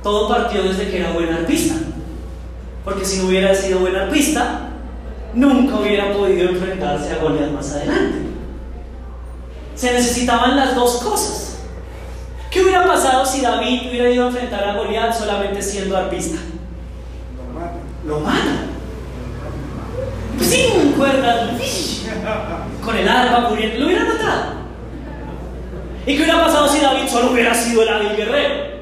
S2: Todo partió desde que era buen arpista. Porque si no hubiera sido buen arpista, nunca hubiera podido enfrentarse a Goliat más adelante. Se necesitaban las dos cosas. ¿Qué hubiera pasado si David hubiera ido a enfrentar a Goliat solamente siendo arpista? lo mata. Sin cuerdas, con el arma muriendo, lo hubiera matado. ¿Y qué hubiera pasado si David solo hubiera sido el hábil guerrero?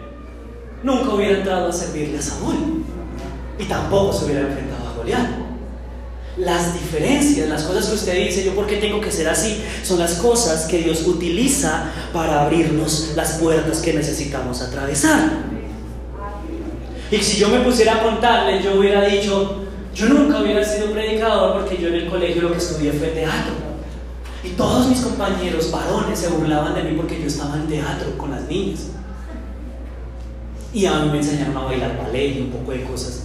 S2: Nunca hubiera entrado a servirle a Samuel. Y tampoco se hubiera enfrentado a Goliat. Las diferencias, las cosas que usted dice, yo por qué tengo que ser así, son las cosas que Dios utiliza para abrirnos las puertas que necesitamos atravesar. Y si yo me pusiera a contarle, yo hubiera dicho, yo nunca hubiera sido predicador porque yo en el colegio lo que estudié fue teatro. Y todos mis compañeros varones se burlaban de mí porque yo estaba en teatro con las niñas. Y a mí me enseñaron a bailar ballet y un poco de cosas.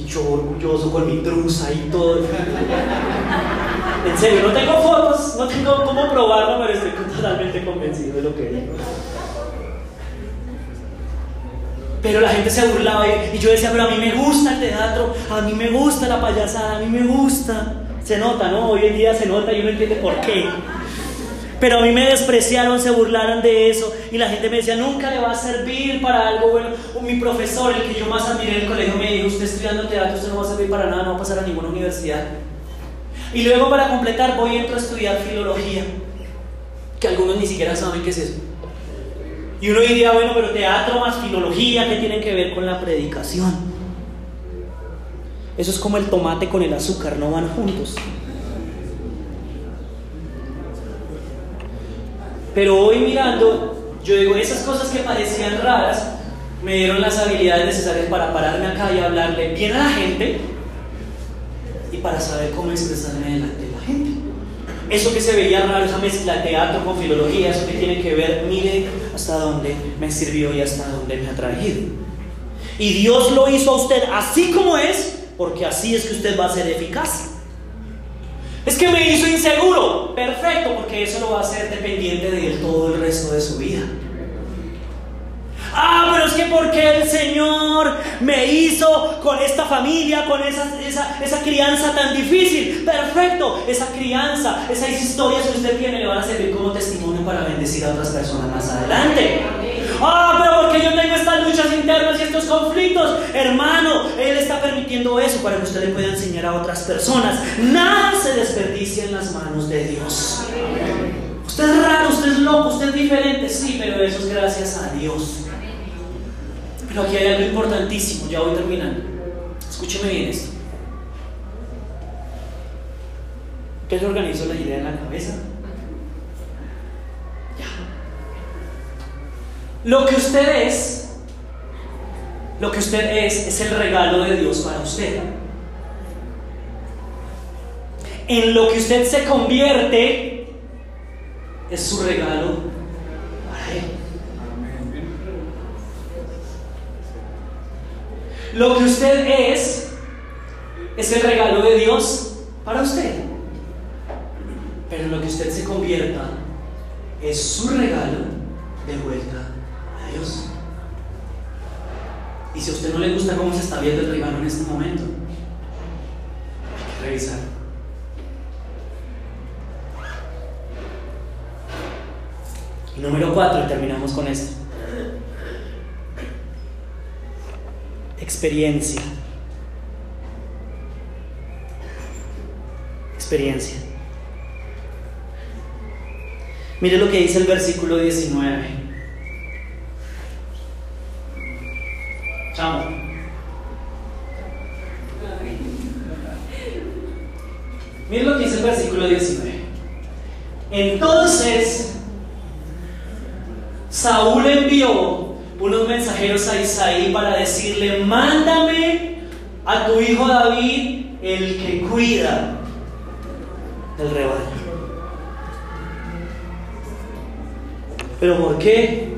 S2: Y yo orgulloso con mi truza y todo. En serio, no tengo fotos, no tengo cómo probarlo, pero estoy totalmente convencido de lo que digo. Pero la gente se burlaba y, yo decía, pero a mí me gusta el teatro, a mí me gusta la payasada, a mí me gusta. Se nota, ¿no? Hoy en día se nota y uno entiende por qué. Pero a mí me despreciaron, se burlaron de eso y la gente me decía, nunca le va a servir para algo bueno. mi profesor, el que yo más admiré en el colegio, me dijo, usted estudiando teatro, usted no va a servir para nada, no va a pasar a ninguna universidad. Y luego para completar voy a estudiar filología, que algunos ni siquiera saben qué es eso. Y uno diría, bueno, pero teatro más filología, ¿qué tienen que ver con la predicación? Eso es como el tomate con el azúcar, no van juntos. Pero hoy mirando, yo digo, esas cosas que parecían raras, me dieron las habilidades necesarias para pararme acá y hablarle bien a la gente y para saber cómo expresarme delante de la gente. Eso que se veía raro, esa mezcla de teatro con filología, eso que tiene que ver, mire hasta dónde me sirvió y hasta dónde me ha traído. Y Dios lo hizo a usted así como es, porque así es que usted va a ser eficaz. Es que me hizo inseguro. Perfecto, porque eso lo va a hacer dependiente de él todo el resto de su vida. Ah, pero es que porque el Señor me hizo con esta familia, con esa, esa, esa, crianza tan difícil. Perfecto, esa crianza, esas historias que usted tiene le van a servir como testimonio para bendecir a otras personas más adelante. Ah, pero porque yo tengo estas luchas internas y estos conflictos. Hermano, Él está permitiendo eso para que usted le pueda enseñar a otras personas. Nada se desperdicia en las manos de Dios. Usted es raro, usted es loco, usted es diferente, sí, pero eso es gracias a Dios. Pero aquí hay algo importantísimo, ya voy terminando. Escúcheme bien esto. ¿Qué le organizó la idea en la cabeza? Lo que usted es, lo que usted es, es el regalo de Dios para usted. En lo que usted se convierte, es su regalo para Él. Lo que usted es es el regalo de Dios para usted. Pero lo que usted se convierta es su regalo de vuelta Dios. Y si a usted no le gusta cómo se está viendo el regalo en este momento, hay que revisar. Y número cuatro, y terminamos con esto. Experiencia. Experiencia. Mire lo que dice el versículo 19. Chamo. Mire lo que dice el versículo 19. Entonces, Saúl envió unos mensajeros a Isaí para decirle, mándame a tu hijo David, el que cuida del rebaño. ¿Pero por qué?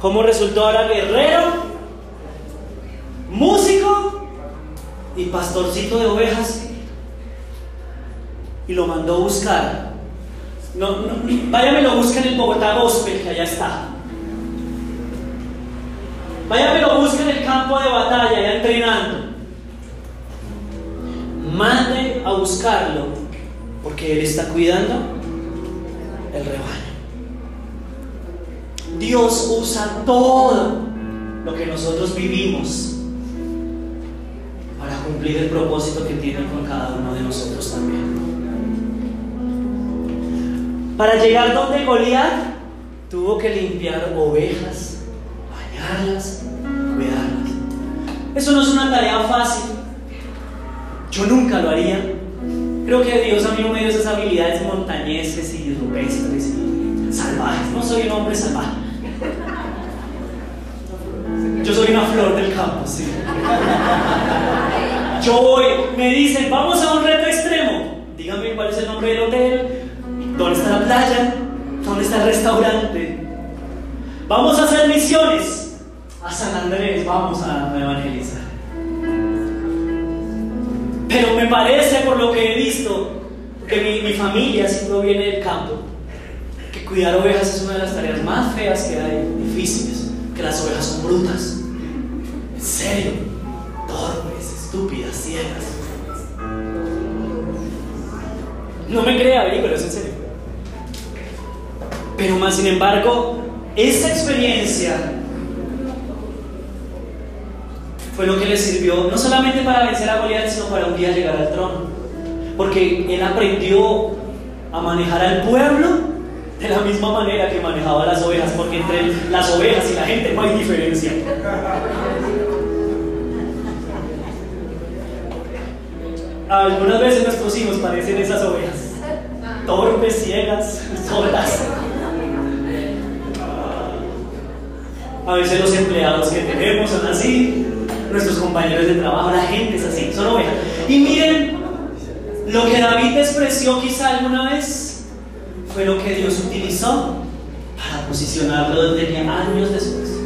S2: ¿Cómo resultó ahora guerrero, músico y pastorcito de ovejas? Y lo mandó a buscar. No, no, váyame lo busca en el Bogotá Gospel, que allá está. Váyame lo busca en el campo de batalla, allá entrenando. Mande a buscarlo, porque él está cuidando el rebaño. Dios usa todo lo que nosotros vivimos cumplir el propósito que tiene con cada uno de nosotros también. Para llegar donde Goliat tuvo que limpiar ovejas, bañarlas, cuidarlas. Eso no es una tarea fácil. Yo nunca lo haría. Creo que Dios a mí me dio esas habilidades montañesas y rupestres y salvajes. No soy un hombre salvaje. Yo soy una flor del campo, sí. Yo voy, me dicen, vamos a un reto extremo. Dígame cuál es el nombre del hotel, dónde está la playa, dónde está el restaurante. Vamos a hacer misiones a San Andrés, vamos a evangelizar. Pero me parece, por lo que he visto, que mi, mi familia sí proviene del campo, que cuidar ovejas es una de las tareas más feas que hay, difíciles, que las ovejas son brutas. En serio, torpes, estúpidas, ciegas. No me crea, pero es en serio. Pero más sin embargo, esa experiencia fue lo que le sirvió no solamente para vencer a Goliat, sino para un día llegar al trono. Porque él aprendió a manejar al pueblo de la misma manera que manejaba las ovejas, porque entre las ovejas y la gente no hay diferencia. Algunas veces nuestros hijos parecen esas ovejas, torpes, ciegas, sordas. A veces los empleados que tenemos son así, nuestros compañeros de trabajo, la gente es así, son ovejas. Y miren, lo que David expresó quizá alguna vez fue lo que Dios utilizó para posicionarlo donde años después.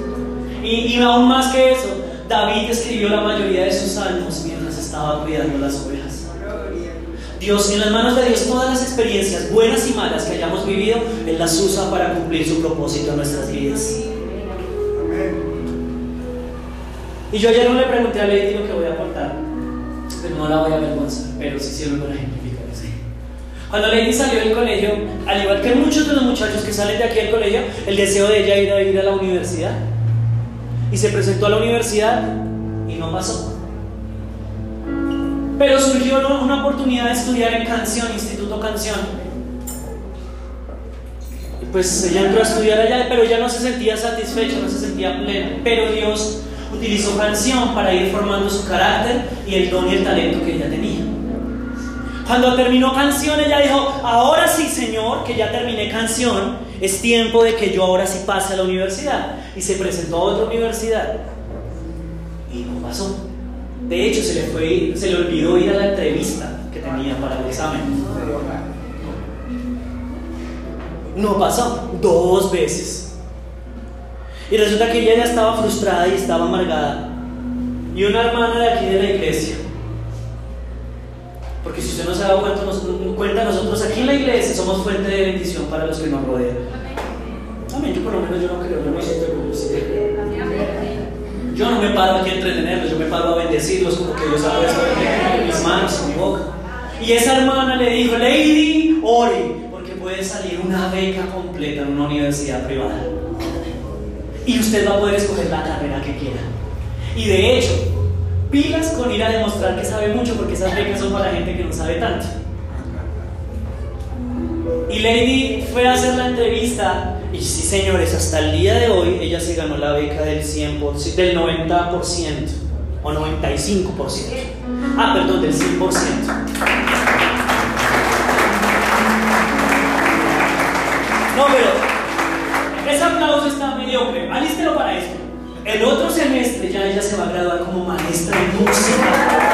S2: Y, y aún más que eso, David escribió la mayoría de sus salmos mientras estaba cuidando las ovejas. Dios, en las manos de Dios, todas las experiencias, buenas y malas que hayamos vivido, Él las usa para cumplir su propósito en nuestras vidas. Y yo ayer no le pregunté a Lady lo que voy a contar, pero no la voy a avergonzar, pero sí sirve para ejemplificar así. Cuando Lady salió del colegio, al igual que muchos de los muchachos que salen de aquí del colegio, el deseo de ella era ir a la universidad. Y se presentó a la universidad y no pasó. Pero surgió una oportunidad de estudiar en canción, Instituto Canción. Y pues ella entró a estudiar allá, pero ella no se sentía satisfecha, no se sentía plena. Pero Dios utilizó canción para ir formando su carácter y el don y el talento que ella tenía. Cuando terminó canción, ella dijo, ahora sí, Señor, que ya terminé canción, es tiempo de que yo ahora sí pase a la universidad. Y se presentó a otra universidad. Y no pasó. De hecho, se le, fue, se le olvidó ir a la entrevista que tenía para el examen. No pasó, dos veces. Y resulta que ella ya estaba frustrada y estaba amargada. Y una hermana de aquí de la iglesia, porque si usted no se ha dado cuenta, nosotros aquí en la iglesia somos fuente de bendición para los que nos rodean. Amén, yo por lo menos yo no creo, yo no siento yo no me paro aquí a entretenerlos, yo me paro a bendecirlos como que Dios ha puesto mis manos, en mi boca. Y esa hermana le dijo, Lady, ore, porque puede salir una beca completa en una universidad privada. Y usted va a poder escoger la carrera que quiera. Y de hecho, pilas con ir a demostrar que sabe mucho, porque esas becas son para gente que no sabe tanto. Y Lady fue a hacer la entrevista y sí, señores, hasta el día de hoy ella se ganó la beca del 100%, del 90% o 95%. Ah, perdón, del 100%. No, pero ese aplauso está mediocre. Alístelo para esto. El otro semestre ya ella se va a graduar como maestra en música.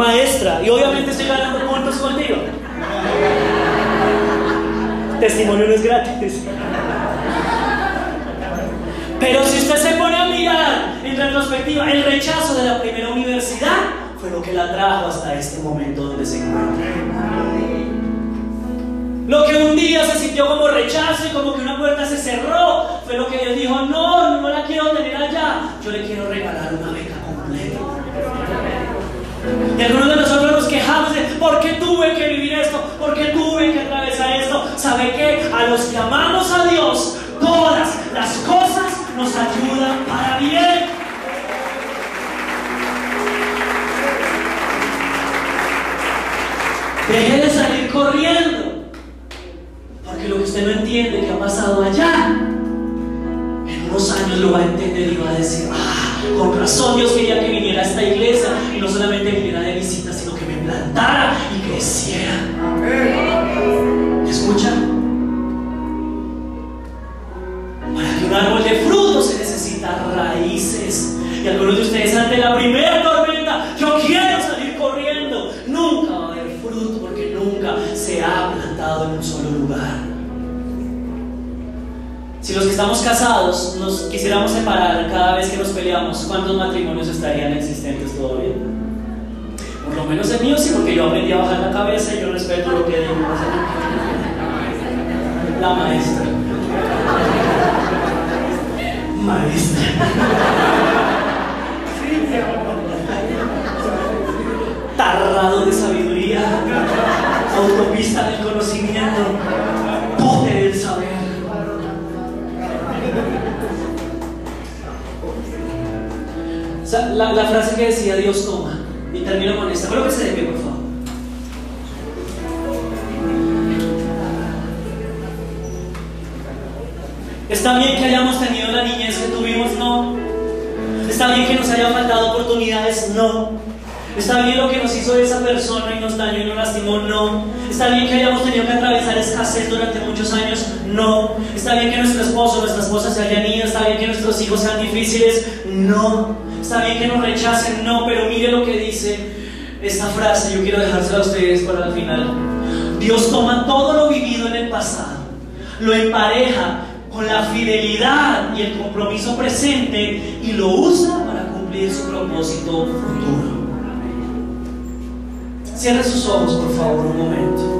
S2: Maestra. Y obviamente estoy ganando puntos contigo. Testimonio no es gratis. Pero si usted se pone a mirar en retrospectiva, el rechazo de la primera universidad fue lo que la trajo hasta este momento donde se encuentra. Lo que un día se sintió como rechazo y como que una puerta se cerró, fue lo que Dios dijo, no, no la quiero tener allá, yo le quiero regalar una completa. Y algunos de nosotros nos quejamos de ¿por qué tuve que vivir esto? ¿Por qué tuve que atravesar esto? ¿Sabe qué? A los que amamos a Dios, todas las cosas nos ayudan para bien. Deje de salir corriendo. Porque lo que usted no entiende que ha pasado allá, en unos años lo va a entender y va a decir, ah, con razón Dios quería que viniera a esta iglesia y no solamente viniera de visita, sino que me plantara y creciera. ¿Me escuchan? Para que un árbol de fruto se necesita raíces. Y algunos Si los que estamos casados nos quisiéramos separar cada vez que nos peleamos, ¿cuántos matrimonios estarían existentes todavía? Por lo menos el mío sí, porque yo aprendí a bajar la cabeza y yo respeto lo que digo. La maestra. Maestra. Tarrado de sabiduría, autopista del conocimiento, la, frase que decía Dios toma, y termino con esta, creo que se de por favor. Está bien que hayamos tenido la niñez que tuvimos, no. Está bien que nos hayan faltado oportunidades, no. Está bien lo que nos hizo esa persona y nos dañó y nos lastimó, no. Está bien que hayamos tenido que atravesar escasez durante muchos años, no. Está bien que nuestro esposo, nuestra esposa se hayan ido, está bien que nuestros hijos sean difíciles, no. Está bien que nos rechacen, no, pero mire lo que dice esta frase, yo quiero dejársela a ustedes para el final. Dios toma todo lo vivido en el pasado, lo empareja con la fidelidad y el compromiso presente y lo usa para cumplir su propósito futuro. Cierre sus ojos, por favor, un momento.